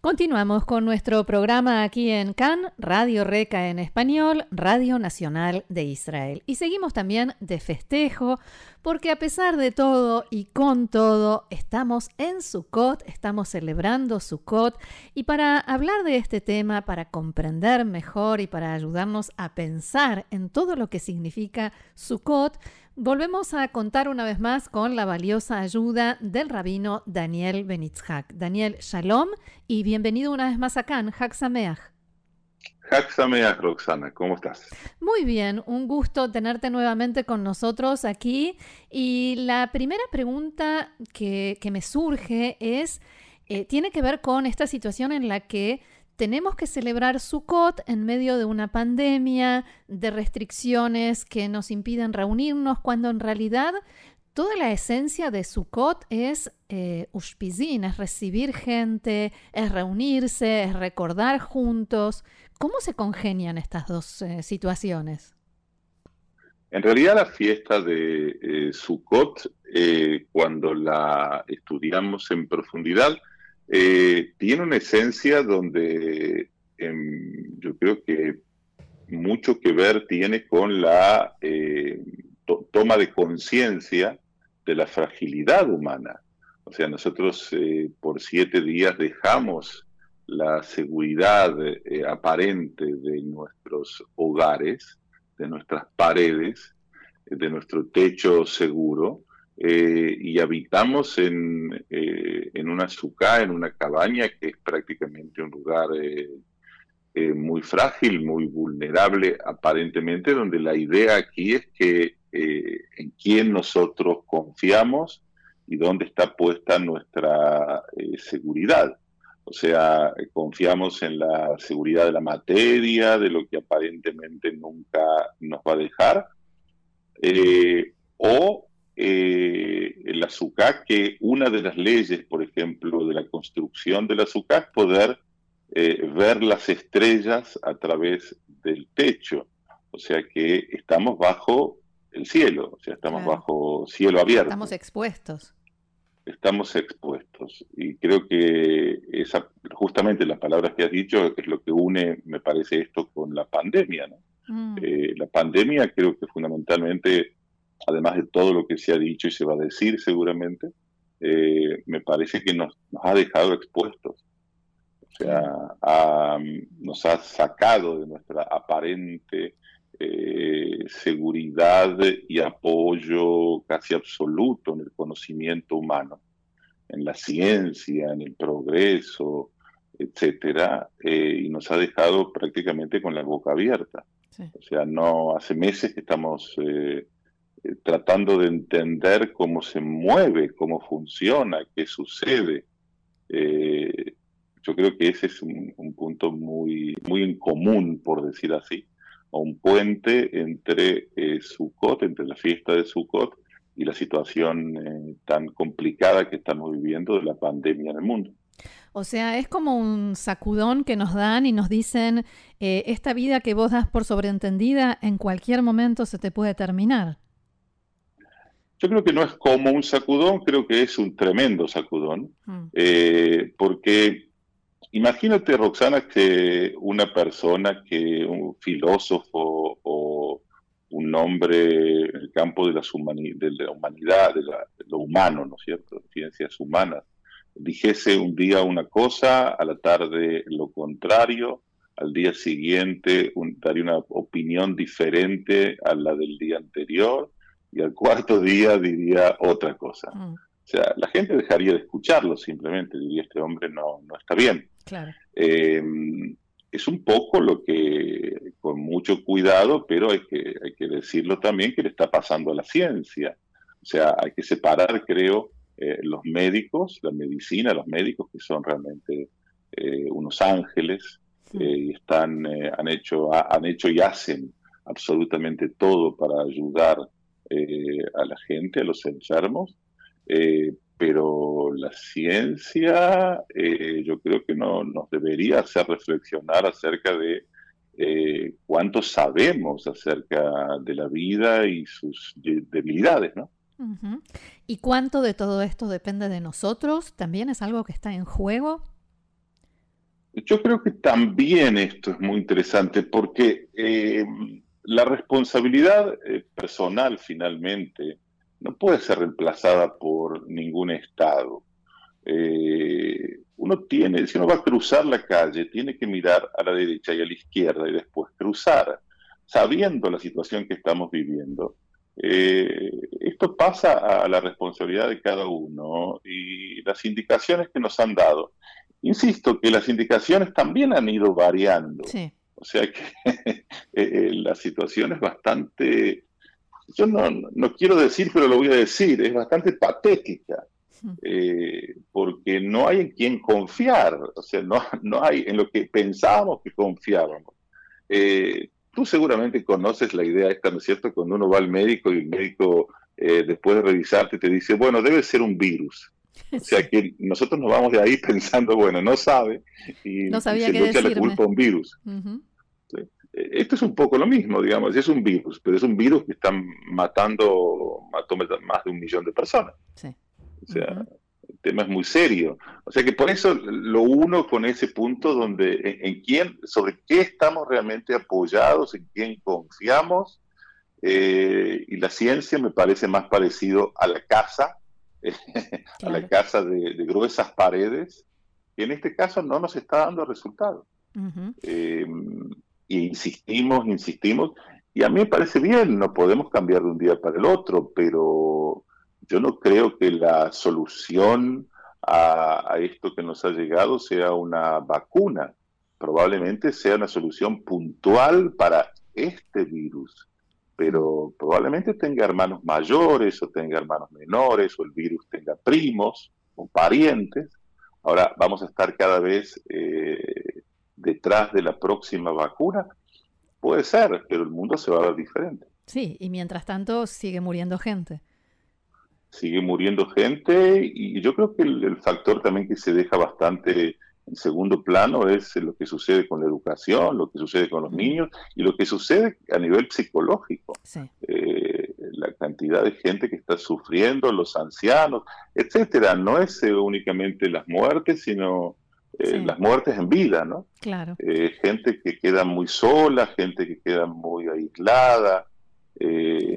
Continuamos con nuestro programa aquí en CAN, Radio Reca en español, Radio Nacional de Israel. Y seguimos también de festejo, porque a pesar de todo y con todo, estamos en Sukkot, estamos celebrando Sukkot. Y para hablar de este tema, para comprender mejor y para ayudarnos a pensar en todo lo que significa Sukkot, Volvemos a contar una vez más con la valiosa ayuda del rabino Daniel Benitzhak. Daniel, shalom y bienvenido una vez más acá en. Hak Sameach, Roxana, ¿cómo estás? Muy bien, un gusto tenerte nuevamente con nosotros aquí. Y la primera pregunta que, me surge es, eh, tiene que ver con esta situación en la que tenemos que celebrar Sukkot en medio de una pandemia, de restricciones que nos impiden reunirnos, cuando en realidad toda la esencia de Sukkot es eh, es recibir gente, es reunirse, es recordar juntos. ¿Cómo se congenian estas dos eh, situaciones? En realidad la fiesta de eh, Sukkot, eh, cuando la estudiamos en profundidad, eh, tiene una esencia donde em, yo creo que mucho que ver tiene con la eh, toma de conciencia de la fragilidad humana. O sea, nosotros eh, por siete días dejamos la seguridad aparente de nuestros hogares, de nuestras paredes, de nuestro techo seguro, eh, y habitamos en, eh, en una sucá, en una cabaña que es prácticamente un lugar eh, muy frágil, muy vulnerable aparentemente, donde la idea aquí es que en quién nosotros confiamos y dónde está puesta nuestra seguridad. O sea, confiamos en la seguridad de la materia, de lo que aparentemente nunca nos va a dejar, o eh, el azúcar, que una de las leyes, por ejemplo, de la construcción del azúcar es poder eh, ver las estrellas a través del techo. O sea que estamos bajo el cielo, o sea, estamos bajo cielo abierto. Estamos expuestos. Estamos expuestos. Y creo que esa, justamente las palabras que has dicho es lo que une, me parece, esto con la pandemia. ¿no? Mm. Eh, la pandemia creo que fundamentalmente además de todo lo que se ha dicho y se va a decir seguramente, eh, me parece que nos, ha dejado expuestos. O sea, nos ha sacado de nuestra aparente eh, seguridad y apoyo casi absoluto en el conocimiento humano, en la ciencia, en el progreso, etcétera, eh, y nos ha dejado prácticamente con la boca abierta. O sea, no hace meses que estamos eh, tratando de entender cómo se mueve, cómo funciona, qué sucede. Eh, yo creo que ese es un, punto muy, muy común, por decir así, o un puente entre eh, Sukkot, entre la fiesta de Sukkot y la situación eh, tan complicada que estamos viviendo de la pandemia en el mundo. O sea, es como un sacudón que nos dan y nos dicen, esta vida que vos das por sobreentendida, en cualquier momento se te puede terminar. Yo creo que no es como un sacudón, creo que es un tremendo sacudón, mm. eh, porque imagínate, Roxana, que una persona, que un filósofo o un hombre en el campo de, las de la humanidad, de, lo humano, ¿no es cierto?, ciencias humanas, dijese un día una cosa, a la tarde lo contrario, al día siguiente daría una opinión diferente a la del día anterior, y al cuarto día diría otra cosa. Mm. O sea, la gente dejaría de escucharlo simplemente, diría este hombre no, no está bien. Eh, es un poco lo que, con mucho cuidado, pero hay que, hay que decirlo también que le está pasando a la ciencia. O sea, hay que separar, creo, eh, los médicos, la medicina, los médicos que son realmente eh, unos ángeles y están, han, hecho, han hecho y hacen absolutamente todo para ayudar eh, a la gente, a los enfermos, eh, pero la ciencia eh, yo creo que no, nos debería hacer reflexionar acerca de cuánto sabemos acerca de la vida y sus debilidades, ¿no? ¿Y cuánto de todo esto depende de nosotros? ¿También es algo que está en juego? Yo creo que también esto es muy interesante porque la responsabilidad eh, personal finalmente no puede ser reemplazada por ningún Estado. Eh, uno tiene, si uno va a cruzar la calle, tiene que mirar a la derecha y a la izquierda y después cruzar, sabiendo la situación que estamos viviendo. esto pasa a la responsabilidad de cada uno y las indicaciones que nos han dado Insisto que las indicaciones también han ido variando. O sea que eh, eh, la situación es bastante, yo no, no, quiero decir, pero lo voy a decir, es bastante patética, eh, porque no hay en quién confiar, o sea, no, no hay en lo que pensábamos que confiábamos. tú seguramente conoces la idea esta, ¿no es cierto? Cuando uno va al médico y el médico, después de revisarte, te dice, bueno, debe ser un virus. O sea que nosotros nos vamos de ahí pensando, bueno, no sabe y, no sabía se le echa la culpa a un virus. E, esto es un poco lo mismo, digamos, es un virus, pero es un virus que está matando, mató más de un millón de personas. O sea, el tema es muy serio. O sea que por eso lo uno con ese punto donde en, quién, sobre qué estamos realmente apoyados, en quién confiamos, eh, y la ciencia me parece más parecido a la casa a la casa de, gruesas paredes, y en este caso no nos está dando resultado. Em, y insistimos, insistimos, y a mí me parece bien, no podemos cambiar de un día para el otro, pero yo no creo que la solución a, a esto que nos ha llegado sea una vacuna, probablemente sea una solución puntual para este virus pero probablemente tenga hermanos mayores o tenga hermanos menores o el virus tenga primos o parientes. Ahora vamos a estar cada vez eh, detrás de la próxima vacuna. Puede ser, pero el mundo se va a ver diferente. Sí, y mientras tanto sigue muriendo gente. Sigue muriendo gente y yo creo que el factor también que se deja bastante en segundo plano es lo que sucede con la educación, lo que sucede con los niños y lo que sucede a nivel psicológico. Eh, la cantidad de gente que está sufriendo, los ancianos, etcétera. No es eh, únicamente las muertes, sino eh, las muertes en vida, ¿no? Claro. gente que queda muy sola, gente que queda muy aislada.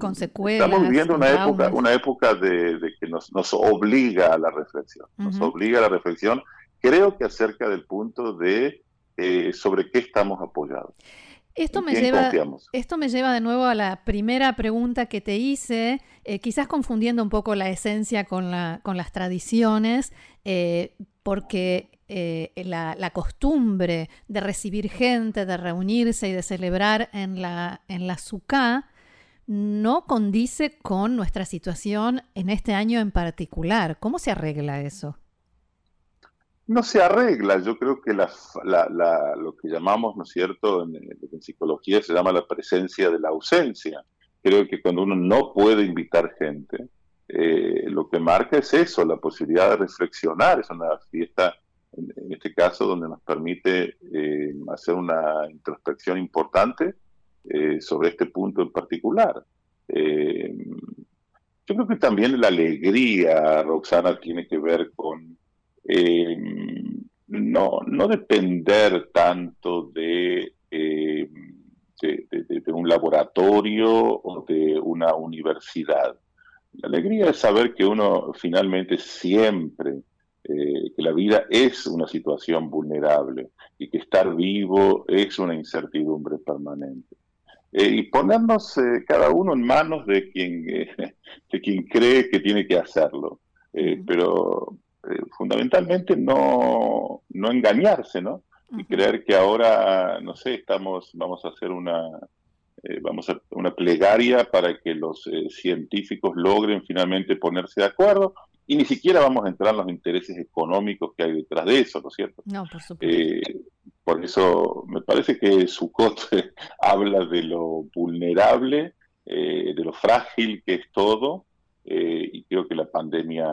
con secuelas. Estamos viviendo una época, una época de, que nos, nos, obliga a la reflexión, nos obliga a la reflexión creo que acerca del punto de eh, sobre qué estamos apoyados. Esto me, lleva, esto me lleva de nuevo a la primera pregunta que te hice, eh, quizás confundiendo un poco la esencia con, la, con las tradiciones, eh, porque la, la, costumbre de recibir gente, de reunirse y de celebrar en la, en la SUCA no condice con nuestra situación en este año en particular. ¿Cómo se arregla eso? no se arregla. Yo creo que la, lo que llamamos, ¿no es cierto?, en, psicología se llama la presencia de la ausencia. Creo que cuando uno no puede invitar gente, eh, lo que marca es eso, la posibilidad de reflexionar. Es una fiesta, en, este caso, donde nos permite eh, hacer una introspección importante eh, sobre este punto en particular. yo creo que también la alegría, Roxana, tiene que ver con no, no depender tanto de, de, un laboratorio o de una universidad. La alegría es saber que uno finalmente siempre, eh, que la vida es una situación vulnerable y que estar vivo es una incertidumbre permanente. y ponernos cada uno en manos de quien, de quien cree que tiene que hacerlo. pero eh, fundamentalmente no, no engañarse, ¿no? Y creer que ahora, no sé, estamos, vamos a hacer una, eh, vamos a una plegaria para que los eh, científicos logren finalmente ponerse de acuerdo y ni siquiera vamos a entrar en los intereses económicos que hay detrás de eso, ¿no es cierto? No, por supuesto. por eso me parece que Sukkot habla de lo vulnerable, de lo frágil que es todo, y creo que la pandemia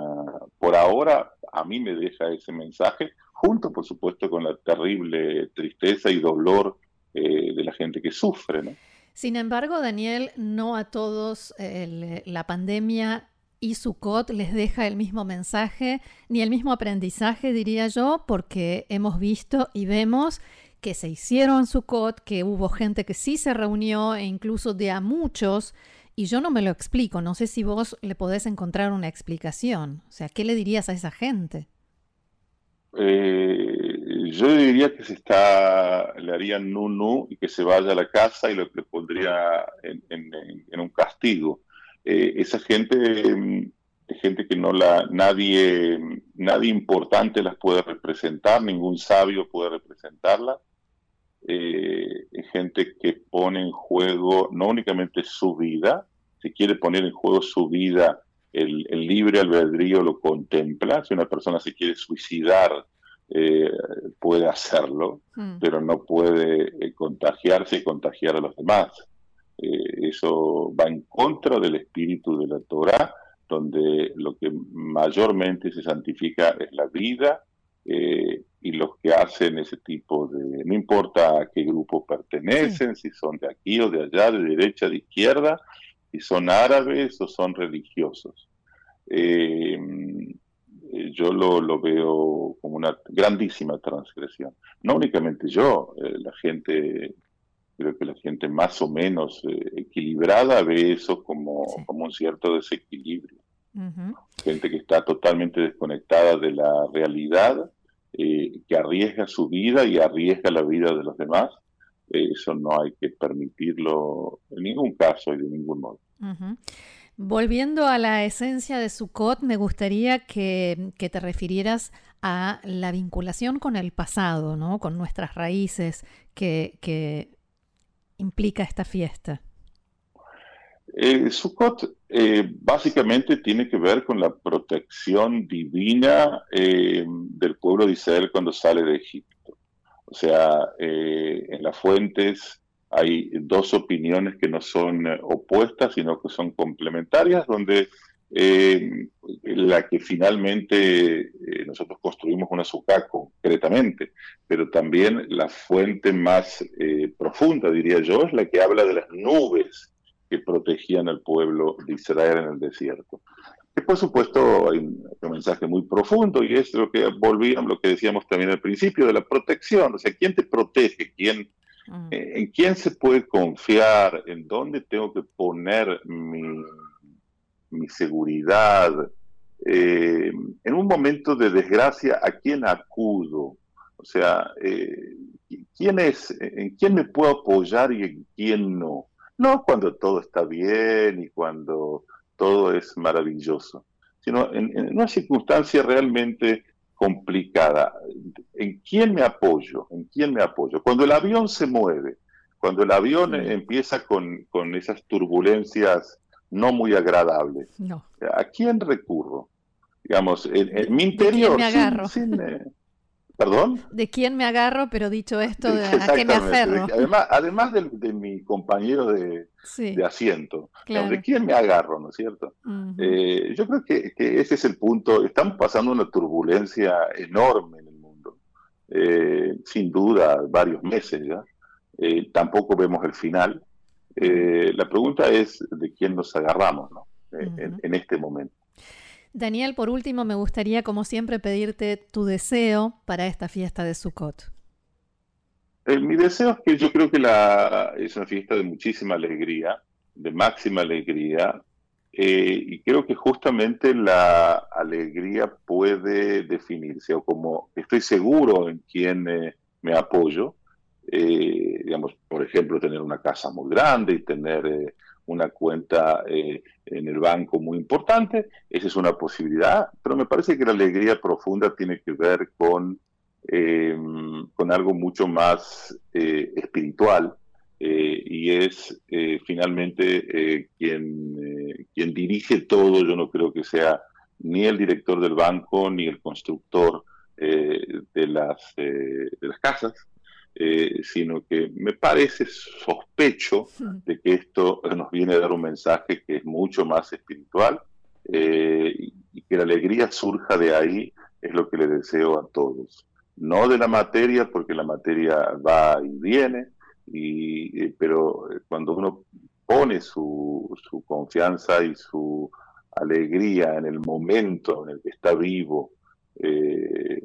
por ahora a mí me deja ese mensaje, junto por supuesto con la terrible tristeza y dolor eh, de la gente que sufre. ¿no? Sin embargo, Daniel, no a todos la pandemia y Sukkot les deja el mismo mensaje ni el mismo aprendizaje, diría yo, porque hemos visto y vemos que se hicieron Sukkot, que hubo gente que sí se reunió e incluso de a muchos, y yo no me lo explico, no sé si vos le podés encontrar una explicación, o sea, ¿qué le dirías a esa gente? Eh, yo diría que se está, le harían nu y que se vaya a la casa y lo le pondría en un castigo eh, esa gente mm, gente que no la nadie nadie importante las puede representar, ningún sabio puede representarla. Eh, gente que pone en juego no únicamente su vida, si quiere poner en juego su vida, el, libre albedrío lo contempla. Si una persona se quiere suicidar, eh, puede hacerlo, hmm. pero no puede contagiarse y contagiar a los demás. Eh, eso va en contra del espíritu de la Torah, donde lo que mayormente se santifica es la vida eh, y los que hacen ese tipo de, no importa a qué grupo pertenecen, si son de aquí o de allá, de derecha, de izquierda, si son árabes o son religiosos. Eh, yo lo, lo, veo como una grandísima transgresión. No únicamente yo, la gente creo que la gente más o menos eh, equilibrada ve eso como, como un cierto desequilibrio. Gente que está totalmente desconectada de la realidad, eh, que arriesga su vida y arriesga la vida de los demás. Eh, eso no hay que permitirlo en ningún caso y de ningún modo. Volviendo a la esencia de Sukkot, me gustaría que, te refirieras a la vinculación con el pasado, ¿no? con nuestras raíces, que, que implica esta fiesta? Eh, Sukkot eh, básicamente tiene que ver con la protección divina eh, del pueblo de Israel cuando sale de Egipto. O sea, en las fuentes hay dos opiniones que no son opuestas, sino que son complementarias, donde eh, la que finalmente eh, nosotros construimos una sucá concretamente, pero también la fuente más eh, profunda, diría yo, es la que habla de las nubes que protegían al pueblo de Israel en el desierto. Y por supuesto hay un, mensaje muy profundo y es lo que volvíamos, lo que decíamos también al principio de la protección, o sea, ¿quién te protege? ¿Quién. ¿En quién se puede confiar? ¿En dónde tengo que poner mi mi seguridad. Eh, en un momento de desgracia, ¿a quién acudo? O sea, eh, ¿quién es, ¿en quién me puedo apoyar y en quién no? No cuando todo está bien y cuando todo es maravilloso, sino en, una circunstancia realmente complicada. ¿En quién me apoyo? ¿En quién me apoyo? Cuando el avión se mueve, cuando el avión empieza con, con esas turbulencias no muy agradable. No. ¿A quién recurro? Digamos, en, mi interior. ¿De quién me agarro? Eh, ¿Perdón? ¿De quién me agarro? Pero dicho esto, ¿a qué me aferro? Además, además de, mi compañero de, asiento, ¿de quién me agarro, no es cierto? Eh, yo creo que, ese es el punto. Estamos pasando una turbulencia enorme en. Eh, sin duda, varios meses ya. tampoco vemos el final. Eh, la pregunta es de quién nos agarramos eh, en, este momento. Daniel, por último, me gustaría, como siempre, pedirte tu deseo para esta fiesta de Sukkot. Eh, mi deseo es que yo creo que la, es una fiesta de muchísima alegría, de máxima alegría, y creo que justamente la alegría puede definirse, o como estoy seguro en quién me apoyo, eh, digamos, por ejemplo, tener una casa muy grande y tener eh, una cuenta eh, en el banco muy importante, esa es una posibilidad, pero me parece que la alegría profunda tiene que ver con, con algo mucho más espiritual y es finalmente quien, quien dirige todo, yo no creo que sea ni el director del banco ni el constructor de, las, de las casas, eh, sino que me parece sospecho de que esto nos viene a dar un mensaje que es mucho más espiritual eh, y, que la alegría surja de ahí es lo que le deseo a todos. No de la materia, porque la materia va y viene, y, pero cuando uno pone su, su confianza y su alegría en el momento en el que está vivo eh,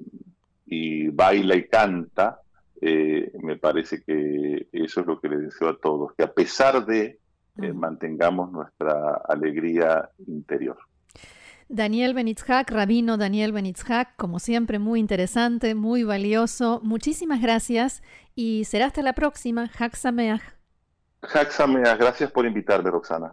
y baila y canta, eh, me parece que eso es lo que le deseo a todos, que a pesar de eh, mantengamos nuestra alegría interior. Daniel Benitzhak, rabino Daniel Benitzhak, como siempre muy interesante, muy valioso. Muchísimas gracias y será hasta la próxima. Hak Sameach. Hak Sameach, gracias por invitarme, Roxana.